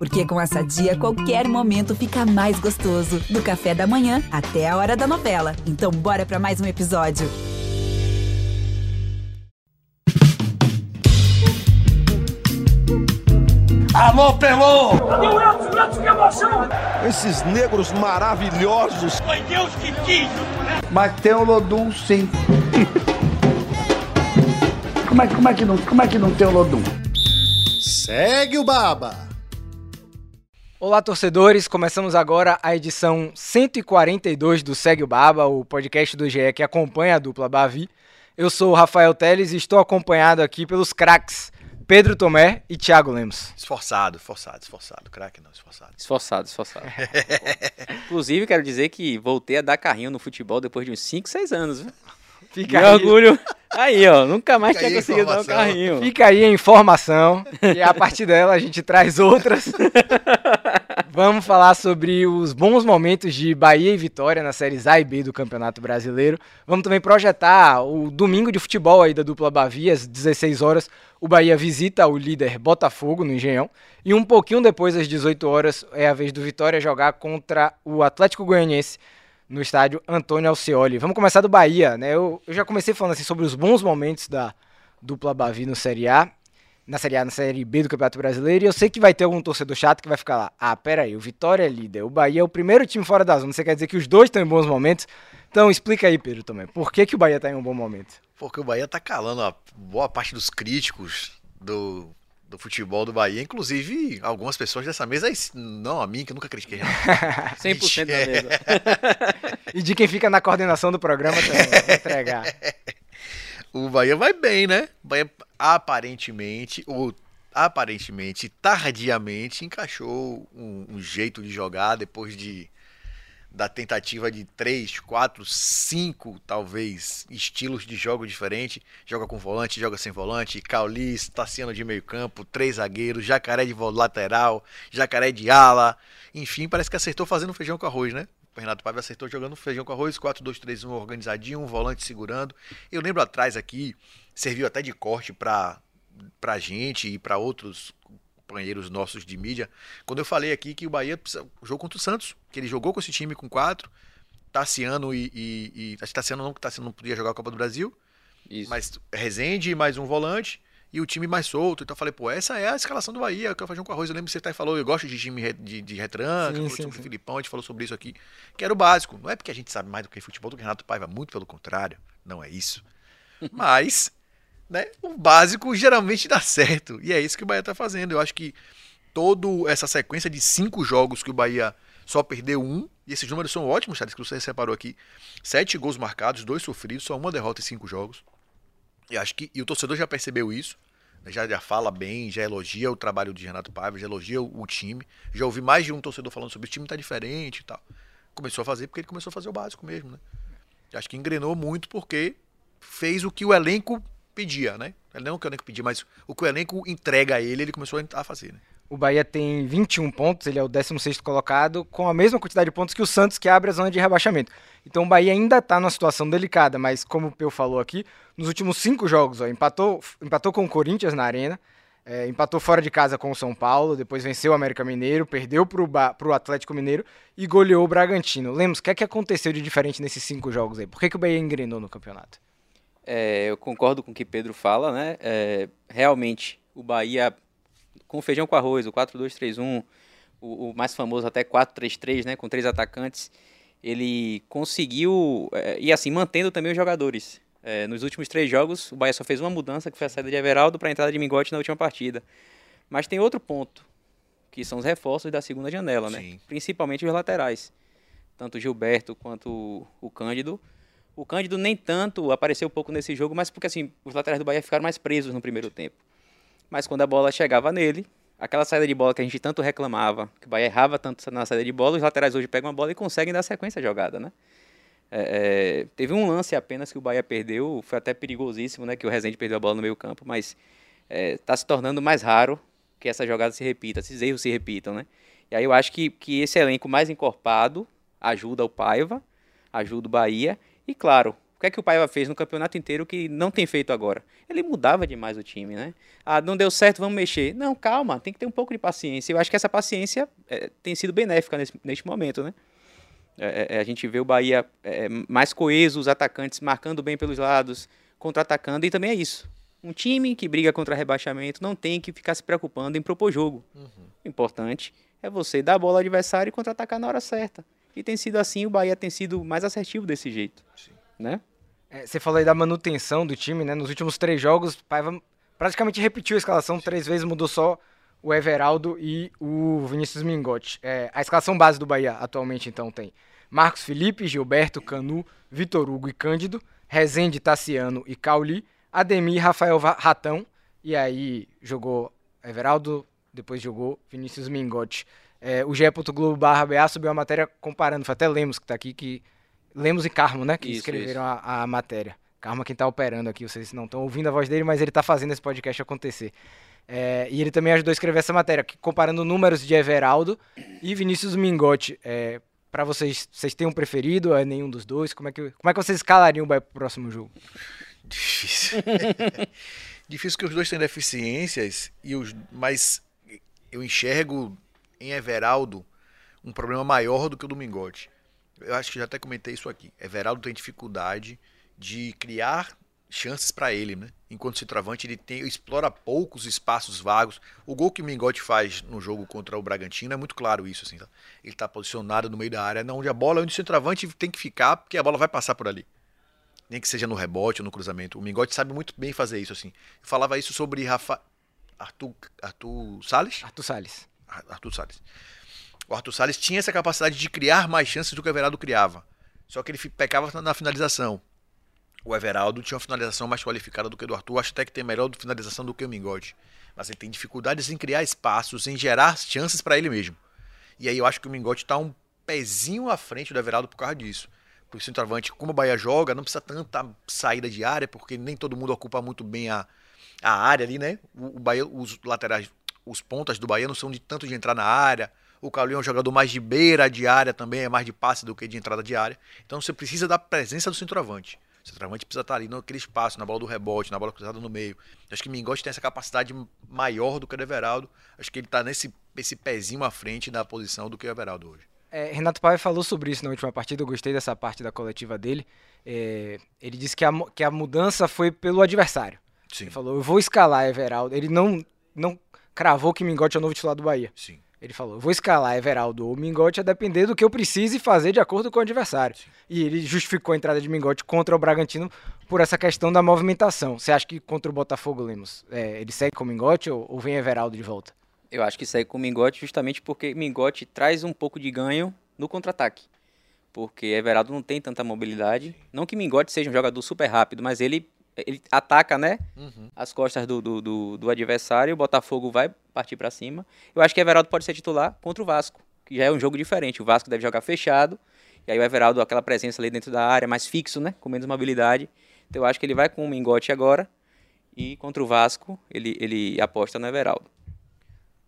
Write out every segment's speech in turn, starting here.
Porque com essa dia, qualquer momento fica mais gostoso. Do café da manhã até a hora da novela. Então, bora para mais um episódio. Alô, Pelô! Cadê o Elton? Elton, que emoção! Esses negros maravilhosos. Foi Deus que quis, né? Mas tem o Lodum, sim. como, é, como, é que não, como é que não tem o Lodum? Segue o Baba! Olá, torcedores! Começamos agora a edição 142 do Segue o Baba, o podcast do GE que acompanha a dupla Bavi. Eu sou o Rafael Teles e estou acompanhado aqui pelos craques Pedro Tomé e Thiago Lemos. Esforçado, esforçado, esforçado. Craque não, esforçado. Esforçado, esforçado. Inclusive, quero dizer que voltei a dar carrinho no futebol depois de uns 5, 6 anos. Viu? Fica Que aí, orgulho. Aí, ó, nunca mais Fica tinha conseguido dar um carrinho. fica aí a informação e a partir dela a gente traz outras. Vamos falar sobre os bons momentos de Bahia e Vitória nas séries A e B do Campeonato Brasileiro. Vamos também projetar o domingo de futebol aí da dupla Bavi, às 16 horas. O Bahia visita o líder Botafogo no Engenhão. E um pouquinho depois, às 18 horas, é a vez do Vitória jogar contra o Atlético Goianiense no estádio Antônio Alcioli. Vamos começar do Bahia, né? Eu, eu já comecei falando assim sobre os bons momentos da dupla Bavi no Série A, na Série A, na Série B do Campeonato Brasileiro, e eu sei que vai ter algum torcedor chato que vai ficar lá. Ah, pera aí, o Vitória é líder, o Bahia é o primeiro time fora da zona. Você quer dizer que os dois estão em bons momentos? Então explica aí, Pedro, também. Por que, que o Bahia está em um bom momento? Porque o Bahia tá calando a boa parte dos críticos do, do futebol do Bahia, inclusive algumas pessoas dessa mesa, não a mim, que eu nunca critiquei. não. 100% da mesa. E de quem fica na coordenação do programa também, vou entregar. O Bahia vai bem, né? O Bahia aparentemente, ou aparentemente, tardiamente, encaixou um, um jeito de jogar depois de da tentativa de três, quatro, cinco, talvez, estilos de jogo diferente. Joga com volante, joga sem volante, Caulis, Tassiano de meio campo, três zagueiros, Jacaré de lateral, Jacaré de ala. Enfim, parece que acertou fazendo feijão com arroz, né? O Renato Paiva acertou jogando feijão com arroz, 4-2-3-1 organizadinho, um volante segurando. Eu lembro atrás aqui, serviu até de corte pra, pra gente e pra outros companheiros nossos de mídia, quando eu falei aqui que o Bahia precisa, o jogo contra o Santos, que ele jogou com esse time com quatro, Tassiano e, e, e acho que Tassiano não, que Tassiano não podia jogar a Copa do Brasil, Isso. mas Rezende mais um volante e o time mais solto. Então eu falei, pô, essa é a escalação do Bahia, que eu fazer com arroz. Eu lembro que você até falou, eu gosto de time de, de retranca, Sim, sim, sobre sim. o Filipão, a gente falou sobre isso aqui, que era o básico. Não é porque a gente sabe mais do que futebol do que Renato Paiva, muito pelo contrário, não é isso. Mas, né, o básico geralmente dá certo. E é isso que o Bahia tá fazendo. Eu acho que toda essa sequência de cinco jogos que o Bahia só perdeu um, e esses números são ótimos, Charles, que você separou aqui. Sete gols marcados, dois sofridos, só uma derrota em cinco jogos. E acho que e o torcedor já percebeu isso. né, Já, já fala bem, já elogia o trabalho de Renato Paiva, já elogia o, o time. Já ouvi mais de um torcedor falando sobre o time tá diferente e tal. Começou a fazer porque ele começou a fazer o básico mesmo, né? Acho que engrenou muito porque fez o que o elenco pedia, né? Não o que o elenco pedia, mas o que o elenco entrega a ele, ele começou a fazer, né? O Bahia tem 21 pontos, ele é o 16º colocado, com a mesma quantidade de pontos que o Santos, que abre a zona de rebaixamento. Então o Bahia ainda está numa situação delicada, mas como o Peu falou aqui, nos últimos cinco jogos, ó, empatou, empatou com o Corinthians na Arena, é, empatou fora de casa com o São Paulo, depois venceu o América Mineiro, perdeu para o Atlético Mineiro e goleou o Bragantino. Lemos, o que é que aconteceu de diferente nesses cinco jogos aí? Por que, que o Bahia engrenou no campeonato? É, eu concordo com o que Pedro fala, né? É, realmente, o Bahia, com feijão com arroz, o 4-2-3-1, o, o mais famoso até 4-3-3, né? Com três atacantes, ele conseguiu, é, e assim, mantendo também os jogadores. É, nos últimos três jogos, o Bahia só fez uma mudança, que foi a saída de Everaldo para a entrada de Mingote na última partida. Mas tem outro ponto, que são os reforços da segunda janela, né? Sim. Principalmente os laterais. Tanto o Gilberto quanto o- Cândido. O Cândido nem tanto apareceu um pouco nesse jogo, mas porque assim, os laterais do Bahia ficaram mais presos no primeiro tempo. Mas quando a bola chegava nele, aquela saída de bola que a gente tanto reclamava, que o Bahia errava tanto na saída de bola, os laterais hoje pegam a bola e conseguem dar sequência à jogada, né? É, é, teve um lance apenas que o Bahia perdeu, foi até perigosíssimo, né? Que o Rezende perdeu a bola no meio campo, mas está se tornando mais raro que essa jogada se repita, esses erros se repitam, né? E aí eu acho que, que esse elenco mais encorpado ajuda o Paiva, ajuda o Bahia, e claro, O que é que o Paiva fez no campeonato inteiro que não tem feito agora? Ele mudava demais o time, né? Ah, não deu certo, vamos mexer. Não, calma, tem que ter um pouco de paciência. Eu acho que essa paciência é, tem sido benéfica nesse, neste momento, né? É, é, a gente vê o Bahia é, mais coeso, os atacantes marcando bem pelos lados, contra-atacando, e também é isso. Um time que briga contra rebaixamento não tem que ficar se preocupando em propor jogo. Uhum. O importante é você dar a bola ao adversário e contra-atacar na hora certa. E tem sido assim, o Bahia tem sido mais assertivo desse jeito. Sim. Né? É, você falou aí da manutenção do time, né? Nos últimos três jogos, Paiva praticamente repetiu a escalação, três vezes mudou só o Everaldo e o Vinícius Mingotti. É, a escalação base do Bahia atualmente, então, tem Marcos Felipe, Gilberto, Canu, Vitor Hugo e Cândido, Rezende, Tassiano e Cauli, Ademir, Rafael Ratão, e aí jogou Everaldo, depois jogou Vinícius Mingotti. É, o BA subiu a matéria comparando, foi até Lemos que está aqui, que Lemos e Carmo, né, que isso, escreveram isso. A, a, matéria. Carmo é quem está operando aqui, vocês não estão ouvindo a voz dele, mas ele está fazendo esse podcast acontecer. É, e ele também ajudou a escrever essa matéria, comparando números de Everaldo e Vinícius Mingotti. É, para vocês, vocês têm um preferido? É nenhum dos dois? Como é que, como é que vocês escalariam o Bahia pro próximo jogo? Difícil. Difícil que os dois têm deficiências, e os, mas eu enxergo em Everaldo um problema maior do que o do Mingote. Eu acho que já até comentei isso aqui. Everaldo tem dificuldade de criar chances para ele, né? Enquanto centroavante ele tem, explora poucos espaços vagos. O gol que o Mingote faz no jogo contra o Bragantino é muito claro isso, assim. Tá? Ele está posicionado no meio da área, onde a bola, onde o centroavante tem que ficar, porque a bola vai passar por ali. Nem que seja no rebote ou no cruzamento. O Mingote sabe muito bem fazer isso, assim. Eu falava isso sobre Rafa... Arthur, Arthur Salles? Arthur Salles. Arthur Salles. O Arthur Salles tinha essa capacidade de criar mais chances do que o Everaldo criava. Só que ele pecava na finalização. O Everaldo tinha uma finalização mais qualificada do que o do Arthur. Acho até que tem melhor finalização do que o Mingote. Mas ele tem dificuldades em criar espaços, em gerar chances para ele mesmo. E aí eu acho que o Mingote está um pezinho à frente do Everaldo por causa disso. Porque o centroavante, como o Bahia joga, não precisa tanta saída de área, porque nem todo mundo ocupa muito bem a, a área ali, né? O, o Bahia, os laterais, os pontas do Bahia não são de tanto de entrar na área. O Carlinhos é um jogador mais de beira de área também, é mais de passe do que de entrada de área. Então você precisa da presença do centroavante. O centroavante precisa estar ali naquele espaço, na bola do rebote, na bola cruzada no meio. Acho que o Mingote tem essa capacidade maior do que o Everaldo. Acho que ele está nesse esse pezinho à frente da posição do que o Everaldo hoje. É, Renato Paiva falou sobre isso na última partida, eu gostei dessa parte da coletiva dele. É, ele disse que a, que a mudança foi pelo adversário. Sim. Ele falou, eu vou escalar Everaldo. Ele não, não cravou que Mingote é o novo titular do Bahia. Sim. Ele falou: vou escalar Everaldo ou Mingote a depender do que eu precise fazer de acordo com o adversário. E ele justificou a entrada de Mingote contra o Bragantino por essa questão da movimentação. Você acha que contra o Botafogo, Lemos, é, ele segue com o Mingote ou, ou vem Everaldo de volta? Eu acho que segue com o Mingote justamente porque Mingote traz um pouco de ganho no contra-ataque. Porque Everaldo não tem tanta mobilidade. Não que Mingote seja um jogador super rápido, mas ele ele ataca, né? Uhum. As costas do, do, do, do adversário, o Botafogo vai partir para cima. Eu acho que Everaldo pode ser titular contra o Vasco, que já é um jogo diferente. O Vasco deve jogar fechado, e aí o Everaldo, aquela presença ali dentro da área, mais fixo, né? Com menos mobilidade. Então eu acho que ele vai com o Mingote agora, e contra o Vasco, ele, ele aposta no Everaldo.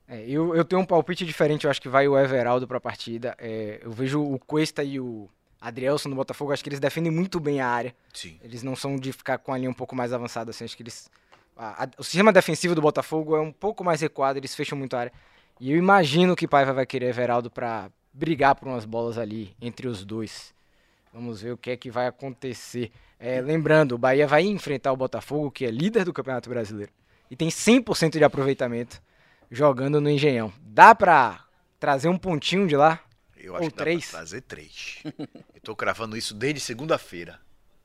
É, eu, eu tenho um palpite diferente, eu acho que vai o Everaldo para a partida. É, eu vejo o Cuesta e o Adrielson no Botafogo, acho que eles defendem muito bem a área. Sim. Eles não são de ficar com a linha um pouco mais avançada, assim, acho que eles... A, a, o sistema defensivo do Botafogo é um pouco mais recuado, eles fecham muito a área. E eu imagino que Paiva vai querer Everaldo para brigar por umas bolas ali entre os dois. Vamos ver o que é que vai acontecer. É, lembrando, o Bahia vai enfrentar o Botafogo, que é líder do Campeonato Brasileiro. E tem 100% de aproveitamento jogando no Engenhão. Dá para trazer um pontinho de lá? Eu acho Ou que dá três. pra trazer três. eu tô cravando isso desde segunda-feira.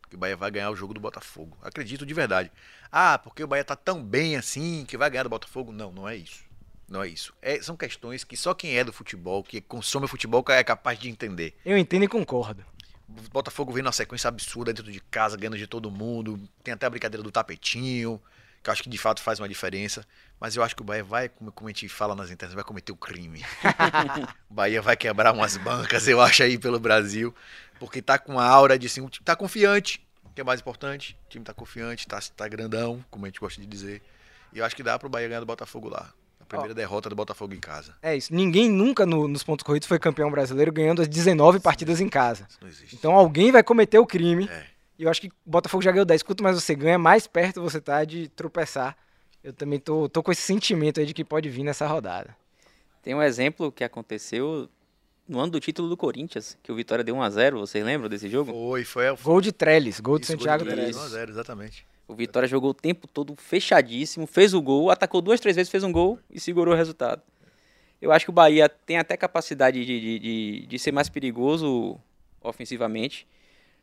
Que o Bahia vai ganhar o jogo do Botafogo. Acredito de verdade. Ah, porque o Bahia tá tão bem assim que vai ganhar do Botafogo? Não, não é isso. Não é isso. É, são questões que só quem é do futebol, que consome o futebol, é capaz de entender. Eu entendo e concordo. O Botafogo vem numa sequência absurda dentro de casa, ganhando de todo mundo. Tem até a brincadeira do tapetinho que eu acho que de fato faz uma diferença. Mas eu acho que o Bahia vai, como a gente fala nas internas, vai cometer o crime. o Bahia vai quebrar umas bancas, eu acho, aí pelo Brasil. Porque tá com a aura de assim, tá confiante, que é mais importante. O time tá confiante, tá, tá grandão, como a gente gosta de dizer. E eu acho que dá pro Bahia ganhar do Botafogo lá. A primeira oh. derrota do Botafogo em casa. É isso. Ninguém nunca no, nos pontos corridos foi campeão brasileiro ganhando as 19 partidas em casa. Isso não existe. Então alguém vai cometer o crime. É E eu acho que o Botafogo já ganhou 10. Quanto mais você ganha, mais perto você tá de tropeçar. Eu também tô, tô com esse sentimento aí de que pode vir nessa rodada. Tem um exemplo que aconteceu no ano do título do Corinthians, que o Vitória deu 1x0, vocês lembram desse jogo? Foi, foi. Gol de Trellis, gol de Isso, Santiago gol de Trellis. 1 a 0, exatamente. O Vitória jogou o tempo todo fechadíssimo, fez o gol, atacou duas, três vezes, fez um gol e segurou o resultado. Eu acho que o Bahia tem até capacidade de, de, de, de ser mais perigoso ofensivamente.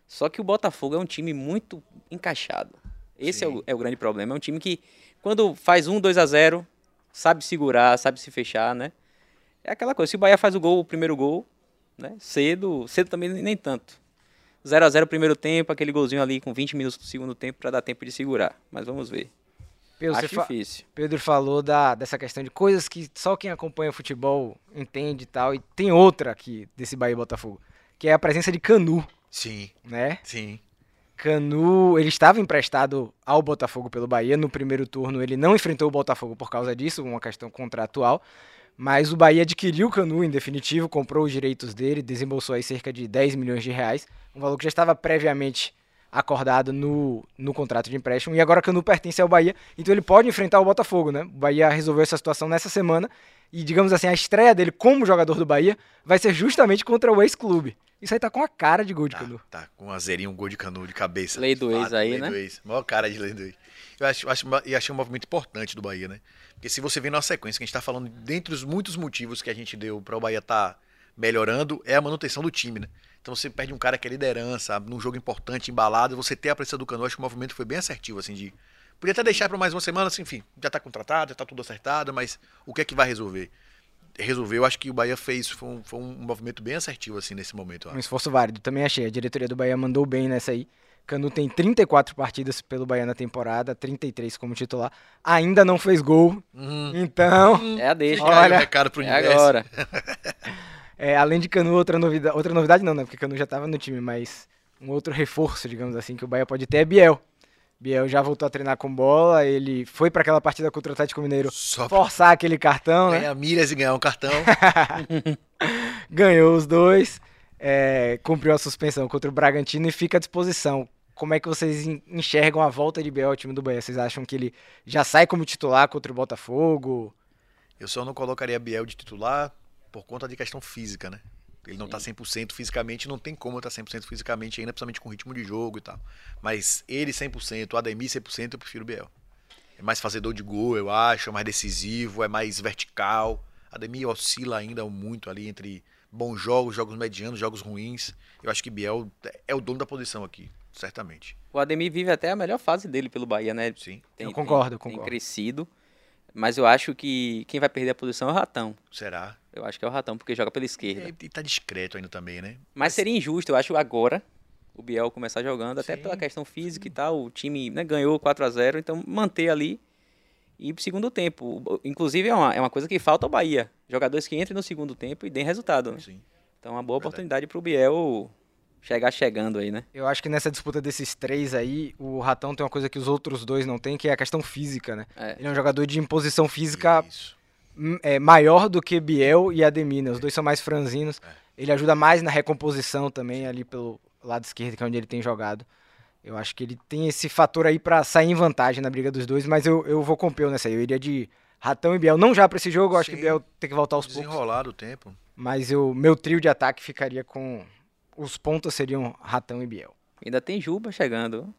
Só que o Botafogo é um time muito encaixado. Esse é o, é o grande problema. É um time que, quando faz um 2 a 0 sabe segurar, sabe se fechar, né? É aquela coisa. Se o Bahia faz o gol, o primeiro gol, né? Cedo, cedo também nem tanto. 0 a 0 primeiro tempo, aquele golzinho ali com 20 minutos do segundo tempo para dar tempo de segurar. Mas vamos ver. Pedro, Acho você fa- difícil. Pedro falou da, dessa questão de coisas que só quem acompanha futebol entende e tal. E tem outra aqui desse Bahia e Botafogo, que é a presença de Canu, Sim, né? sim. Canu, ele estava emprestado ao Botafogo pelo Bahia no primeiro turno. Ele não enfrentou o Botafogo por causa disso, uma questão contratual. Mas o Bahia adquiriu o Canu em definitivo, comprou os direitos dele, desembolsou aí cerca de 10 milhões de reais, um valor que já estava previamente acordado no, no contrato de empréstimo. E agora Canu pertence ao Bahia, então ele pode enfrentar o Botafogo, né? O Bahia resolveu essa situação nessa semana e, digamos assim, a estreia dele como jogador do Bahia vai ser justamente contra o ex-clube. Isso aí tá com a cara de gol de Tá, Canu. tá com um um gol de canu de cabeça. Lei do ex aí, lei né? Do ex. Maior cara de lei do ex. Eu acho, acho, e achei um movimento importante do Bahia, né? Porque se você vê na sequência que a gente tá falando, dentre os muitos motivos que a gente deu para o Bahia estar melhorando, é a manutenção do time, né? Então você perde um cara que é liderança, num jogo importante, embalado, você ter a presença do Canu, acho que o movimento foi bem assertivo, assim, de... Podia até deixar para mais uma semana, assim, enfim, já tá contratado, já tá tudo acertado, mas o que é que vai resolver? Resolveu, acho que o Bahia fez, foi um, foi um movimento bem assertivo, assim, nesse momento. Um esforço válido, também achei. A diretoria do Bahia mandou bem nessa aí. Canu tem 34 partidas pelo Bahia na temporada, 33 como titular. Ainda não fez gol. Uhum. Então, É a deixa. Olha, o recado pro É universo. agora. é, além de Canu, outra novidade. Outra novidade não, né? Porque Canu já estava no time, mas um outro reforço, digamos assim, que o Bahia pode ter é Biel. Biel já voltou a treinar com bola, ele foi para aquela partida contra o Atlético Mineiro Só forçar aquele cartão, né? ganhar milhas e ganhar um cartão. ganhou os dois, é, cumpriu a suspensão contra o Bragantino e fica à disposição. Como é que vocês en- enxergam a volta de Biel ao time do Bahia? Vocês acham que ele já sai como titular contra o Botafogo? Eu só não colocaria Biel de titular por conta de questão física, né? Ele não tá 100% fisicamente, não tem como estar 100% fisicamente ainda, principalmente com ritmo de jogo e tal. Mas ele 100%, o Ademir 100%, eu prefiro Biel. É mais fazedor de gol, eu acho, é mais decisivo, é mais vertical. Ademir oscila ainda muito ali entre bons jogos, jogos medianos, jogos ruins. Eu acho que Biel é o dono da posição aqui, certamente. O Ademir vive até a melhor fase dele pelo Bahia, né? Sim, Tem, Eu concordo, eu tem, concordo. Tem crescido. Mas eu acho que quem vai perder a posição é o Ratão. será. Eu acho que é o Ratão, porque joga pela esquerda. E, e tá discreto ainda também, né? Mas seria injusto, eu acho, agora o Biel começar jogando, até Sim. pela questão física e tal. O time né, ganhou 4 a 0 então manter ali e ir pro segundo tempo. Inclusive, é uma, é uma coisa que falta ao Bahia. Jogadores que entrem no segundo tempo e deem resultado. Né? Sim. Então, é uma boa Verdade. oportunidade pro Biel chegar chegando aí, né? Eu acho que nessa disputa desses três aí, o Ratão tem uma coisa que os outros dois não têm, que é a questão física, né? É. Ele é um jogador de imposição física Isso. É, maior do que Biel e Ademir, né? Os dois são mais franzinos. É. Ele ajuda mais na recomposição também, ali pelo lado esquerdo, que é onde ele tem jogado. Eu acho que ele tem esse fator aí pra sair em vantagem na briga dos dois, mas eu, eu vou com o Peu nessa aí. Eu iria de Ratão e Biel. Não já pra esse jogo, eu acho que Sim. Biel tem que voltar aos poucos. Desenrolado o tempo. Mas o meu trio de ataque ficaria com. Os pontos seriam Ratão e Biel. Ainda tem Juba chegando.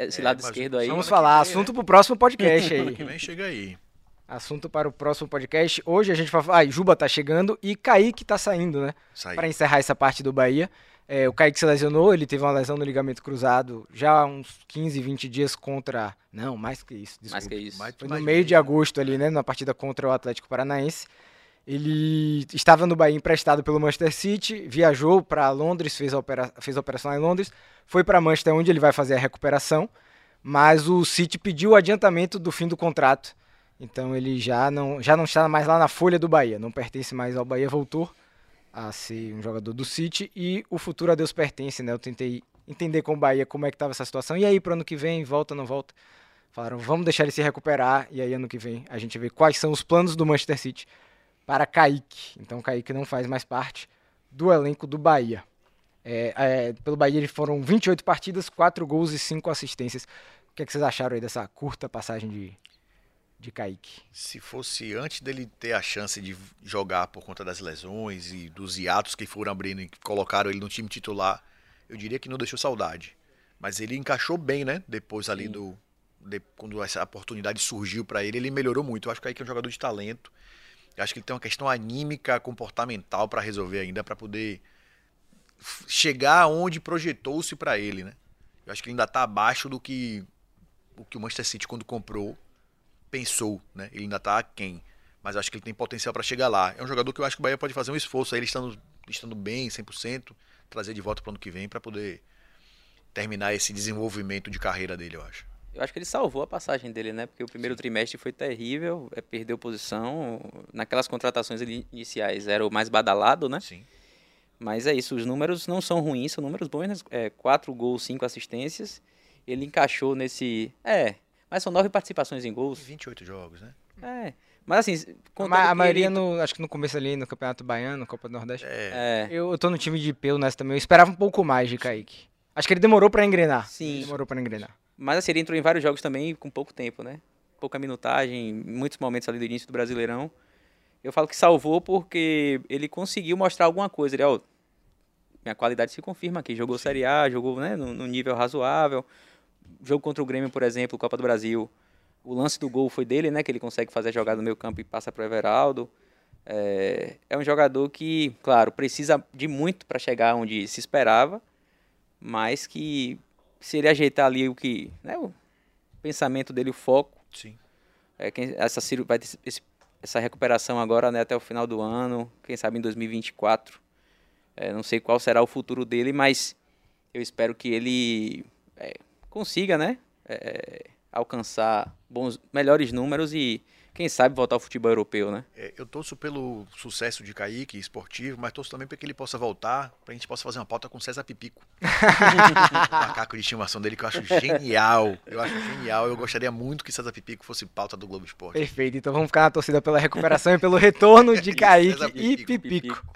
Esse É, lado esquerdo aí. Vamos semana que falar, vem, assunto pro próximo podcast Semana aí. que vem chega aí. Assunto para o próximo podcast. Hoje a gente vai falar. Ah, Juba tá chegando e Kaique tá saindo, né? Sai. Para encerrar essa parte do Bahia. É, o Kaique se lesionou, ele teve uma lesão no ligamento cruzado já há uns 15, 20 dias contra. Não, mais que isso. Mais que isso. Mais- Foi no meio de agosto ali, né? Na partida contra o Atlético Paranaense. Ele estava no Bahia emprestado pelo Manchester City, viajou para Londres, fez a, opera- fez a operação lá em Londres, foi para Manchester onde ele vai fazer a recuperação, mas o City pediu o adiantamento do fim do contrato. Então ele já não, já não está mais lá na folha do Bahia, não pertence mais ao Bahia, voltou a ser um jogador do City e o futuro a Deus pertence, né? Eu tentei entender com o Bahia como é que estava essa situação. E aí, para ano que vem, volta não volta? Falaram, vamos deixar ele se recuperar e aí ano que vem a gente vê quais são os planos do Manchester City para Kaique. Então Kaique não faz mais parte do elenco do Bahia. É, é, pelo Bahia ele foram 28 partidas, 4 gols e 5 assistências. O que, é que vocês acharam aí dessa curta passagem de, de Kaique? Se fosse antes dele ter a chance de jogar por conta das lesões e dos hiatos que foram abrindo e que colocaram ele no time titular, eu diria que não deixou saudade. Mas ele encaixou bem, né? Depois ali do. de- quando essa oportunidade surgiu pra ele, ele melhorou muito. Eu acho que o Kaique é um jogador de talento. Eu acho que ele tem uma questão anímica, comportamental pra resolver ainda, pra poder chegar onde projetou-se pra ele, né? Eu acho que ele ainda tá abaixo do que o que o Manchester City quando comprou pensou, né? Ele ainda tá aquém, mas acho que ele tem potencial pra chegar lá. É um jogador que eu acho que o Bahia pode fazer um esforço, aí ele estando estando bem, 100%, trazer de volta pro ano que vem pra poder terminar esse desenvolvimento de carreira dele, eu acho. Eu acho que ele salvou a passagem dele, né? Porque o primeiro trimestre foi terrível, é, perdeu posição. Naquelas contratações ini- iniciais era o mais badalado, né? Sim. Mas é isso, os números não são ruins, são números bons, né? É, quatro gols, cinco assistências. Ele encaixou nesse. É, mas são nove participações em gols. 28 jogos, né? É. Mas assim, A, maioria, ele- no, acho que no começo ali no Campeonato Baiano, Copa do Nordeste. É, É, Eu, eu tô no time de Peu nessa também. Eu esperava um pouco mais de Kaique. Acho que ele demorou pra engrenar. Sim. Demorou pra engrenar. mas assim, ele entrou em vários jogos também com pouco tempo, né? Pouca minutagem, muitos momentos ali do início do Brasileirão. Eu falo que salvou porque ele conseguiu mostrar alguma coisa. Ele, ó, minha qualidade se confirma aqui. Jogou Série A, jogou né, no, no nível razoável. Jogo contra o Grêmio, por exemplo, Copa do Brasil. O lance do gol foi dele, né? Que ele consegue fazer a jogada no meio campo e passa pro Everaldo. É, é um jogador que, claro, precisa de muito para chegar onde se esperava, mas que se ele ajeitar ali o que, né, o pensamento dele, o foco, sim. é, quem, essa, vai ter esse- esse- essa recuperação agora né, até o final do ano, quem sabe em 2024. É, não sei qual será o futuro dele, mas eu espero que ele é, consiga, né, é, alcançar bons, melhores números e quem sabe voltar ao futebol europeu, né? É, eu torço pelo sucesso de Kaique, esportivo, mas torço também para que ele possa voltar, pra gente possa fazer uma pauta com César Pipico. o macaco de estimação dele, que eu acho genial. Eu acho genial. Eu gostaria muito que César Pipico fosse pauta do Globo Esporte. Perfeito. Então vamos ficar na torcida pela recuperação e pelo retorno de Kaique César e Pipico, Pipico.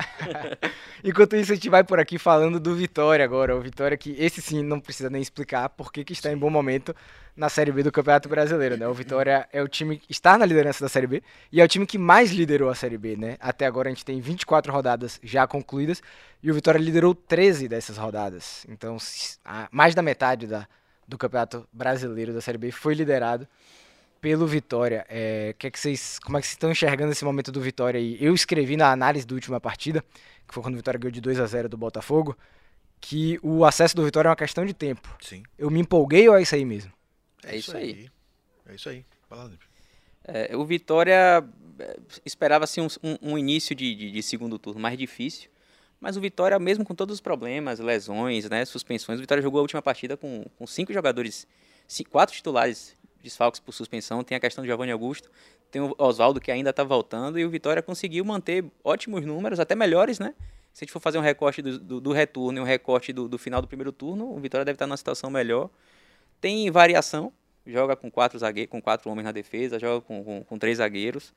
Enquanto isso, a gente vai por aqui falando do Vitória agora. O Vitória que esse sim não precisa nem explicar porque que está em bom momento na Série B do Campeonato Brasileiro, né? O Vitória é o time que está na liderança da Série B e é o time que mais liderou a Série B, né? Até agora a gente tem 24 rodadas já concluídas e o Vitória liderou 13 dessas rodadas. Então, mais da metade da, do Campeonato Brasileiro da Série B foi liderado pelo Vitória. É, que é que vocês, como é que vocês estão enxergando esse momento do Vitória aí? Eu escrevi na análise da última partida, que foi quando o Vitória ganhou de 2 a 0 do Botafogo, que o acesso do Vitória é uma questão de tempo. Sim. Eu me empolguei ou é isso aí mesmo? É isso aí. É isso aí. Vai lá, Lipe. É, o Vitória é, esperava-se um, um- início de, de- de segundo turno mais difícil, mas o Vitória, mesmo com todos os problemas, lesões, né, suspensões, o Vitória jogou a última partida com, com cinco jogadores, ci- quatro titulares desfalques por suspensão. Tem a questão do Giovanni Augusto, tem o Oswaldo que ainda está voltando, e o Vitória conseguiu manter ótimos números, até melhores, né? Se a gente for fazer um recorte do, do, do retorno e um recorte do, do final do primeiro turno, o Vitória deve estar numa situação melhor. Tem variação, joga com quatro zagueiros, com quatro homens na defesa, joga com, com, com três zagueiros.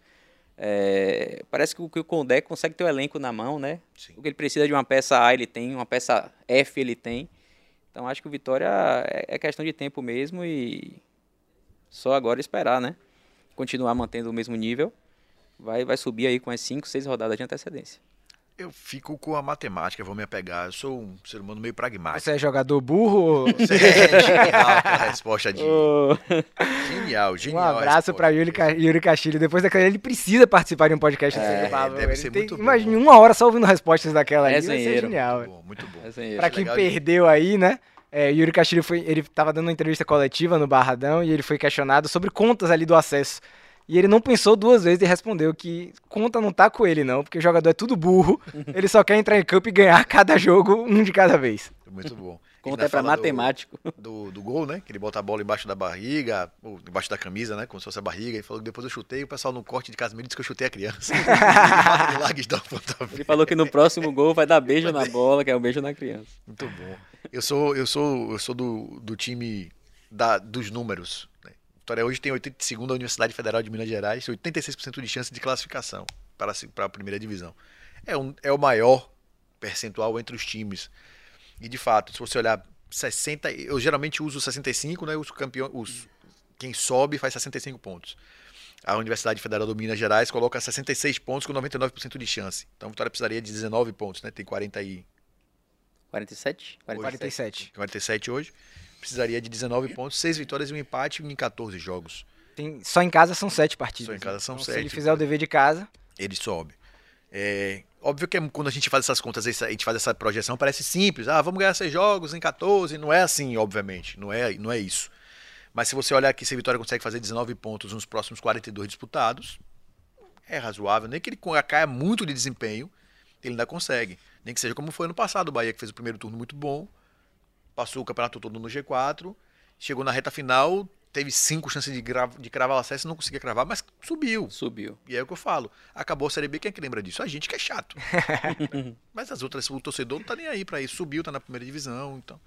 É, parece que o, que o Condé consegue ter o elenco na mão, né? Sim. O que ele precisa de uma peça A ele tem, uma peça F ele tem. Então acho que o Vitória é, é questão de tempo mesmo e só agora esperar, né? Continuar mantendo o mesmo nível. Vai, vai subir aí com as 5, 6 rodadas de antecedência. Eu fico com a matemática, vou me apegar. Eu sou um ser humano meio pragmático. Você é jogador burro? ou- É, genial aquela resposta de. Genial, Um genial. a abraço pra Yuri, Ca- Yuri Castilho. Depois daquela, ele precisa participar de um podcast do É, Pablo, deve ser tem- muito bom. Imagine uma hora só ouvindo respostas daquela aí. É vai ser genial. Muito bom, muito bom. Assim, Pra Acho quem legal de- perdeu aí, né? É, Yuri Castilho foi, ele tava dando uma entrevista coletiva no Barradão e ele foi questionado sobre contas ali do acesso. E ele não pensou duas vezes e respondeu que conta não tá com ele não, porque o jogador é tudo burro, ele só quer entrar em campo e ganhar cada jogo um de cada vez. Muito bom. Conta é pra fala do- matemático. Do, do gol, né? Que ele bota a bola embaixo da barriga, ou embaixo da camisa, né? Como se fosse a barriga, e falou que depois eu chutei, o pessoal no corte de Casimiro disse que eu chutei a criança. Ele falou que no próximo gol vai dar beijo na bola, que é um beijo na criança. Muito bom. Eu sou, eu sou, eu sou do, do time da, dos números. Vitória hoje tem 82 a Universidade Federal de Minas Gerais, 86% de chance de classificação para, a se- para a primeira divisão. É, um, é o maior percentual entre os times. E de fato, se você olhar 60, eu geralmente uso 65, né? Os campeões, os quem sobe faz 65 pontos. A Universidade Federal do Minas Gerais coloca 66 pontos com 99% de chance. Então a Vitória precisaria de 19 pontos, né? Tem 40 e 47? 47. 47 hoje. Precisaria de 19 pontos, 6 vitórias e um empate em 14 jogos. Tem, só em casa são sete partidas. Só em casa são então, sete. Se ele fizer o dever de casa, Ele sobe. É, óbvio que quando a gente faz essas contas, a gente faz essa projeção, parece simples. Ah, vamos ganhar 6 jogos em 14. Não é assim, obviamente. Não é, não é isso. Mas se você olhar aqui, se a Vitória consegue fazer 19 pontos nos próximos 42 disputados, é razoável. Nem que ele caia muito de desempenho, ele ainda consegue. Nem que seja como foi no passado, o Bahia que fez o primeiro turno muito bom, passou o campeonato todo no G4, chegou na reta final, teve cinco chances de, de cravar o acesso, não conseguia cravar, mas subiu. Subiu. E é o que eu falo. Acabou a Série B, quem é que lembra disso? A gente que é chato. Mas as outras, o torcedor não tá nem aí pra isso. Subiu, tá na primeira divisão, então.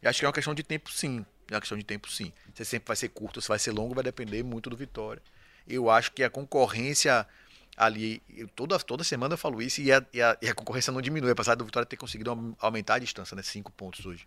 Eu acho que é uma questão de tempo, sim. É uma questão de tempo, sim. Se sempre vai ser curto, se vai ser longo, vai depender muito do Vitória. Eu acho que a concorrência ali, eu toda, toda semana eu falo isso e a, e a, e a concorrência não diminui, apesar do Vitória ter conseguido aumentar a distância, né? Cinco pontos hoje.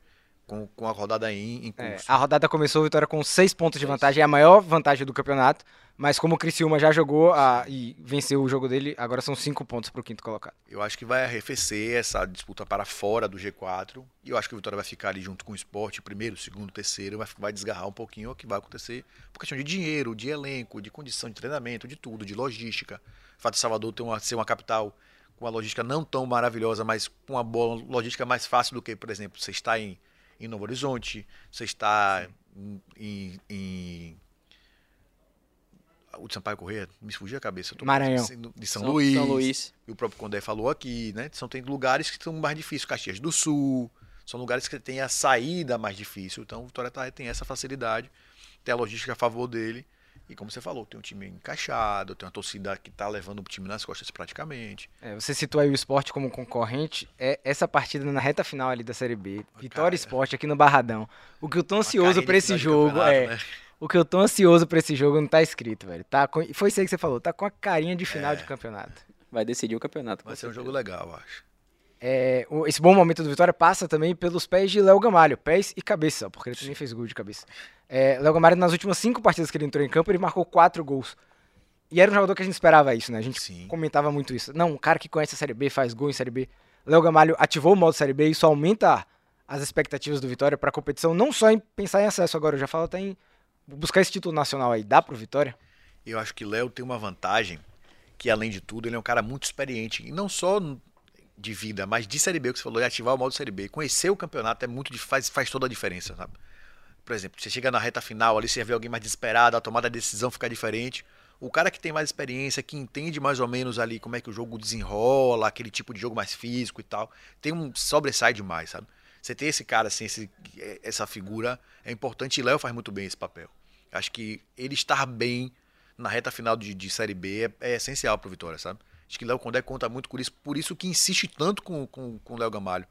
Com, com a rodada em, em é, curso. a rodada começou, Vitória com seis pontos de vantagem, é a maior vantagem do campeonato. Mas como o Criciúma já jogou a- e venceu o jogo dele, agora são cinco pontos pro quinto colocado. Eu acho que vai arrefecer essa disputa para fora do G4. E eu acho que o Vitória vai ficar ali junto com o esporte, primeiro, segundo, terceiro, vai, vai desgarrar um pouquinho o que vai acontecer. Por questão de dinheiro, de elenco, de condição de treinamento, de tudo, de logística. O fato de Salvador ter uma, ser uma capital com uma logística não tão maravilhosa, mas com uma boa logística mais fácil do que, por exemplo, você está em, em Novo Horizonte, você está em, em, em o de Sampaio Correia, me fugiu a cabeça. Maranhão. De São, São- Luís. São Luís. E o próprio Condé falou aqui, né? São tem lugares que são mais difíceis, Caxias do Sul, são lugares que tem a saída mais difícil. Então o Vitória tá- tem essa facilidade, tem a logística a favor dele. E como você falou, tem um time encaixado, tem uma torcida que tá levando o time nas costas praticamente. É, você citou aí o esporte como concorrente. É essa partida na reta final ali da Série B. Vitória cara. Esporte aqui no Barradão. O que eu tô ansioso de esse jogo é. né? O que eu tô ansioso pra esse jogo não tá escrito, velho. Tá com- Foi isso aí que você falou, tá com a carinha de final de campeonato. Vai decidir o campeonato. Vai ser um certeza. jogo legal, eu acho. É, o- esse bom momento do Vitória passa também pelos pés de Léo Gamalho. Pés e cabeça, porque ele também fez gol de cabeça. É, Léo Gamalho, nas últimas cinco partidas que ele entrou em campo, ele marcou quatro gols. E era um jogador que a gente esperava isso, né? A gente Sim. comentava muito isso. Não, um cara que conhece a Série B, faz gol em Série B. Léo Gamalho ativou o modo Série B e isso aumenta as expectativas do Vitória pra competição, não só em pensar em acesso agora, eu já falo até em buscar esse título nacional aí. Dá pro Vitória? Eu acho que Léo tem uma vantagem que, além de tudo, ele é um cara muito experiente. E não só de vida, mas de Série B, que você falou, é ativar o modo Série B. Conhecer o campeonato é muito faz, faz toda a diferença, sabe? Por exemplo, você chega na reta final ali, você vê alguém mais desesperado, a tomada de decisão fica diferente. O cara que tem mais experiência, que entende mais ou menos ali como é que o jogo desenrola, aquele tipo de jogo mais físico e tal, tem um sobressai demais, sabe? Você ter esse cara assim, esse- essa figura é importante e Léo faz muito bem esse papel. Acho que ele estar bem na reta final de, de Série B é, é essencial pro Vitória, sabe? Acho que Léo Condé conta muito com isso, por isso que insiste tanto com, com, com o Léo Gamalho.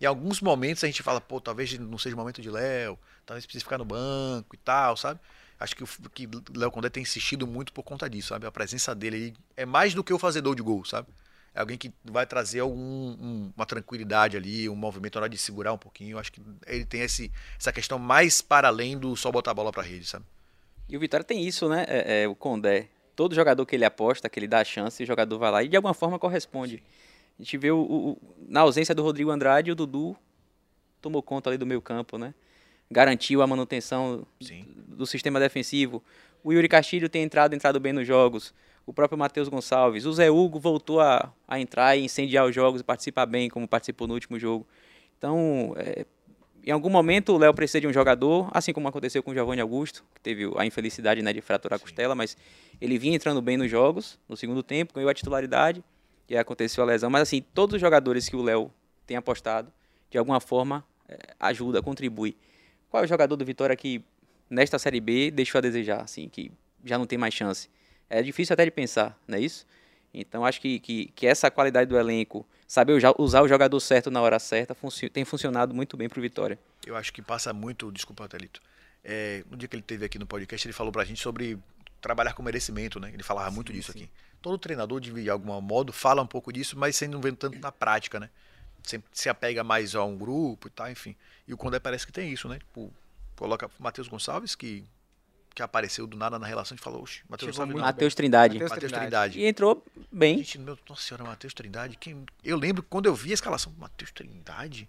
Em alguns momentos a gente fala, pô, talvez não seja o momento de Léo, talvez precise ficar no banco e tal, sabe? Acho que o que Léo Condé tem insistido muito por conta disso, sabe? A presença dele aí é mais do que o fazedor de gol, sabe? É alguém que vai trazer algum, um- uma tranquilidade ali, um movimento na hora de segurar um pouquinho. Acho que ele tem esse, essa questão mais para além do só botar a bola pra rede, sabe? E o Vitória tem isso, né? É, é, o Condé. Todo jogador que ele aposta, que ele dá a chance, o jogador vai lá e de alguma forma corresponde. A gente vê o, o- na ausência do Rodrigo Andrade, o Dudu tomou conta ali do meio campo, né? Garantiu a manutenção Sim. do sistema defensivo. O Yuri Castilho tem entrado, entrado bem nos jogos. O próprio Matheus Gonçalves. O Zé Hugo voltou a, a entrar e incendiar os jogos e participar bem, como participou no último jogo. Então, é, em algum momento o Léo precisa de um jogador, assim como aconteceu com o Giovanni Augusto, que teve a infelicidade né, de fraturar a costela, mas ele vinha entrando bem nos jogos, no segundo tempo, ganhou a titularidade, e aí aconteceu a lesão. Mas assim, todos os jogadores que o Léo tem apostado, de alguma forma, é, ajuda, contribui. Qual é o jogador do Vitória que, nesta Série B, deixou a desejar, assim, que já não tem mais chance? É difícil até de pensar, não é isso? Então, acho que, que, que essa qualidade do elenco, saber usar o jogador certo na hora certa, tem funcionado muito bem para o Vitória. Eu acho que passa muito, desculpa, Thelito. É, no dia que ele teve aqui no podcast, ele falou pra gente sobre trabalhar com merecimento, né? Ele falava muito disso aqui. Todo treinador, de, de algum modo, fala um pouco disso, mas sem não ver tanto na prática, né? sempre se apega mais a um grupo e tal, enfim. E o Condé parece que tem isso, né? Tipo, coloca o Matheus Gonçalves, que, que apareceu do nada na relação e falou, oxe, Matheus Gonçalves. Matheus Trindade. Matheus Matheus Trindade. Trindade. E entrou bem. Gente, meu, nossa senhora, Matheus Trindade. Quem, eu lembro quando eu vi a escalação, Matheus Trindade.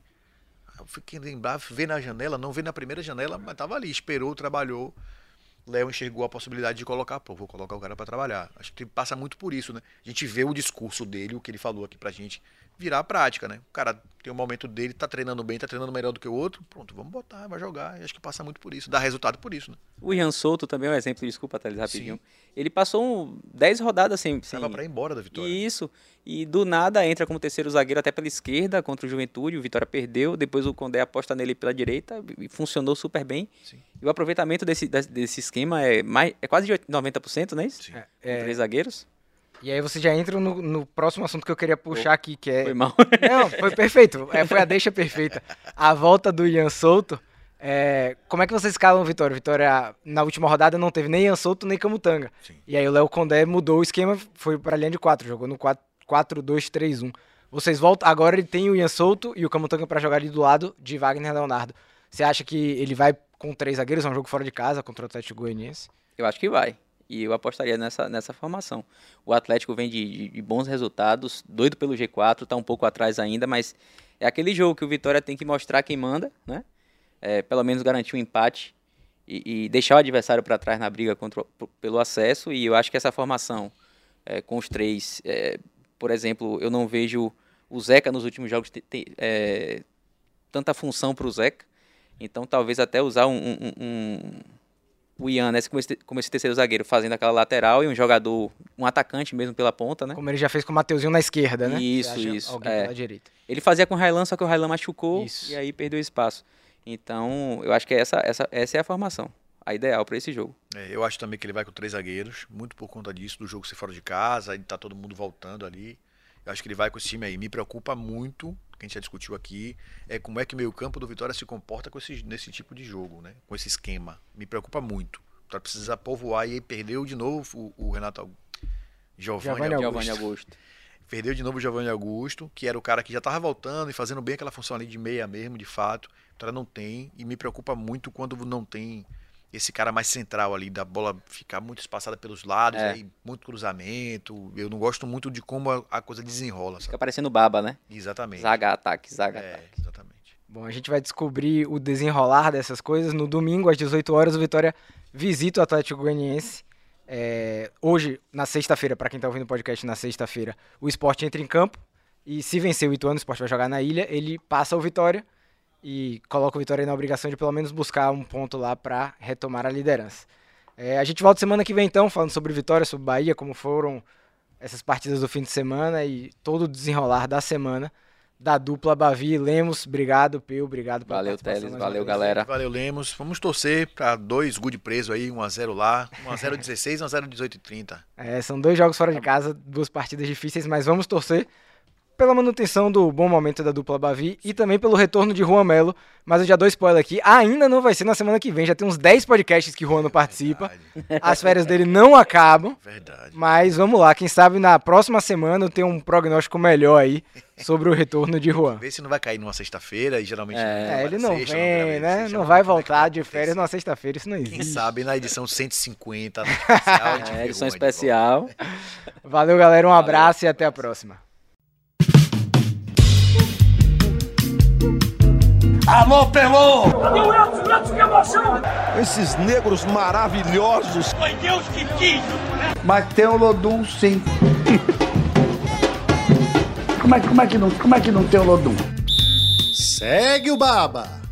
Eu fiquei lembrar, ver na janela, não ver na primeira janela, mas tava ali, esperou, trabalhou. Léo enxergou a possibilidade de colocar, pô, vou colocar o cara pra trabalhar. Acho que passa muito por isso, né? A gente vê o discurso dele, o que ele falou aqui pra gente, virar a prática, né? O cara tem um momento dele, tá treinando bem, tá treinando melhor do que o outro, pronto, vamos botar, vai jogar. E acho que passa muito por isso, dá resultado por isso, né? O Ian Souto também é um exemplo, desculpa, Thales, rapidinho. Ele passou um 10 rodadas sem. sem... Tava pra ir embora da vitória. Isso. E do nada entra como terceiro zagueiro até pela esquerda contra o Juventude. O Vitória perdeu. Depois o Condé aposta nele pela direita e funcionou super bem. Sim. E o aproveitamento desse, desse- esquema é, mais, é quase de 80, 90%, não é isso? Sim. Com É, três zagueiros. E aí você já entra no, no próximo assunto que eu queria puxar aqui, que é... Foi mal. Não, foi perfeito. É, foi a deixa perfeita. A volta do Ian Souto. é, como é que vocês escalam o Vitória? Vitória, na última rodada, não teve nem Ian Souto, nem Camutanga. Sim. E aí o Léo Condé mudou o esquema, foi pra linha de 4, jogou no 4-2-3-1. Vocês voltam, agora ele tem o Ian Souto e o Camutanga pra jogar ali do lado de Wagner Leonardo. Você acha que ele vai com três zagueiros, é um jogo fora de casa contra o Atlético Goianiense? Eu acho que vai. E eu apostaria nessa, nessa formação. O Atlético vem de, de- de bons resultados, doido pelo G4, tá um pouco atrás ainda, mas é aquele jogo que o Vitória tem que mostrar quem manda, né? É, pelo menos garantir um empate e, e deixar o adversário para trás na briga contra, pelo acesso. E eu acho que essa formação é, com os três, é, por exemplo, eu não vejo o Zeca nos últimos jogos ter, é, tanta função para o Zeca. Então talvez até usar um- um, o Ian, né, como esse, como esse terceiro zagueiro, fazendo aquela lateral e um jogador, um atacante mesmo pela ponta, né? Como ele já fez com o Mateuzinho na esquerda, né? Isso, isso, Alguém é. pela direita. Ele fazia com o Railan, só que o Railan machucou Isso. e aí perdeu espaço. Então, eu acho que essa, essa, essa é a formação, a ideal para esse jogo. É, eu acho também que ele vai com três zagueiros, muito por conta disso, do jogo ser fora de casa, aí tá todo mundo voltando ali. Eu acho que ele vai com esse time aí. Me preocupa muito, que a gente já discutiu aqui, é como é que o meio-campo do Vitória se comporta com esse, nesse tipo de jogo, né? Com esse esquema. Me preocupa muito. O Vitória precisa povoar e aí perdeu de novo o, o Renato. Giovanni, Augusto. Augusto. Perdeu de novo o Giovanni Augusto, que era o cara que já estava voltando e fazendo bem aquela função ali de meia mesmo, de fato. O Vitória não tem, e me preocupa muito quando não tem esse cara mais central ali, da bola ficar muito espaçada pelos lados, É. aí muito cruzamento. Eu não gosto muito de como a, a coisa desenrola. Fica Sabe? parecendo baba, né? Exatamente. Zaga, ataque, zaga, É, ataque. exatamente. Bom, a gente vai descobrir o desenrolar dessas coisas. No domingo, às 18 horas, o Vitória visita o Atlético Goianiense. É, hoje, na sexta-feira, para quem tá ouvindo o podcast na sexta-feira, o esporte entra em campo. E se vencer o Ituano, o esporte vai jogar na ilha, ele passa o Vitória e coloca o Vitória na obrigação de pelo menos buscar um ponto lá para retomar a liderança. É, a gente volta semana que vem então, falando sobre Vitória, sobre Bahia, como foram essas partidas do fim de semana e todo o desenrolar da semana da dupla Bavi e Lemos. Obrigado, Peu, obrigado pela Valeu, Teles, valeu, vez. galera. Valeu, Lemos. Vamos torcer para dois good preso aí, 1x0 lá, 1x0 16, 1x0 18 e 30. É, são dois jogos fora de casa, duas partidas difíceis, mas vamos torcer pela manutenção do bom momento da dupla Bavi e também pelo retorno de Juan Melo. Mas eu já dou spoiler aqui, ainda não vai ser na semana que vem, já tem uns 10 podcasts que Juan não participa. Verdade. As férias dele não acabam, Verdade. mas vamos lá, quem sabe na próxima semana eu tenho um prognóstico melhor aí sobre o retorno de Juan. Vê se não vai cair numa sexta-feira e geralmente É, É, ele não sexta, vem, grava né? sexta, Não vai voltar de férias numa sexta-feira, isso não Quem existe. sabe na edição 150, no especial, É, edição especial. Valeu, galera, um Valeu. abraço e até a próxima. Alô, Pelô! Cadê o Edson? O Edson, que emoção! Esses negros maravilhosos. Foi Deus que quis? Mas tem o Lodum sim. como, é, como, é que não, como é que não tem o Lodum? Segue o Baba.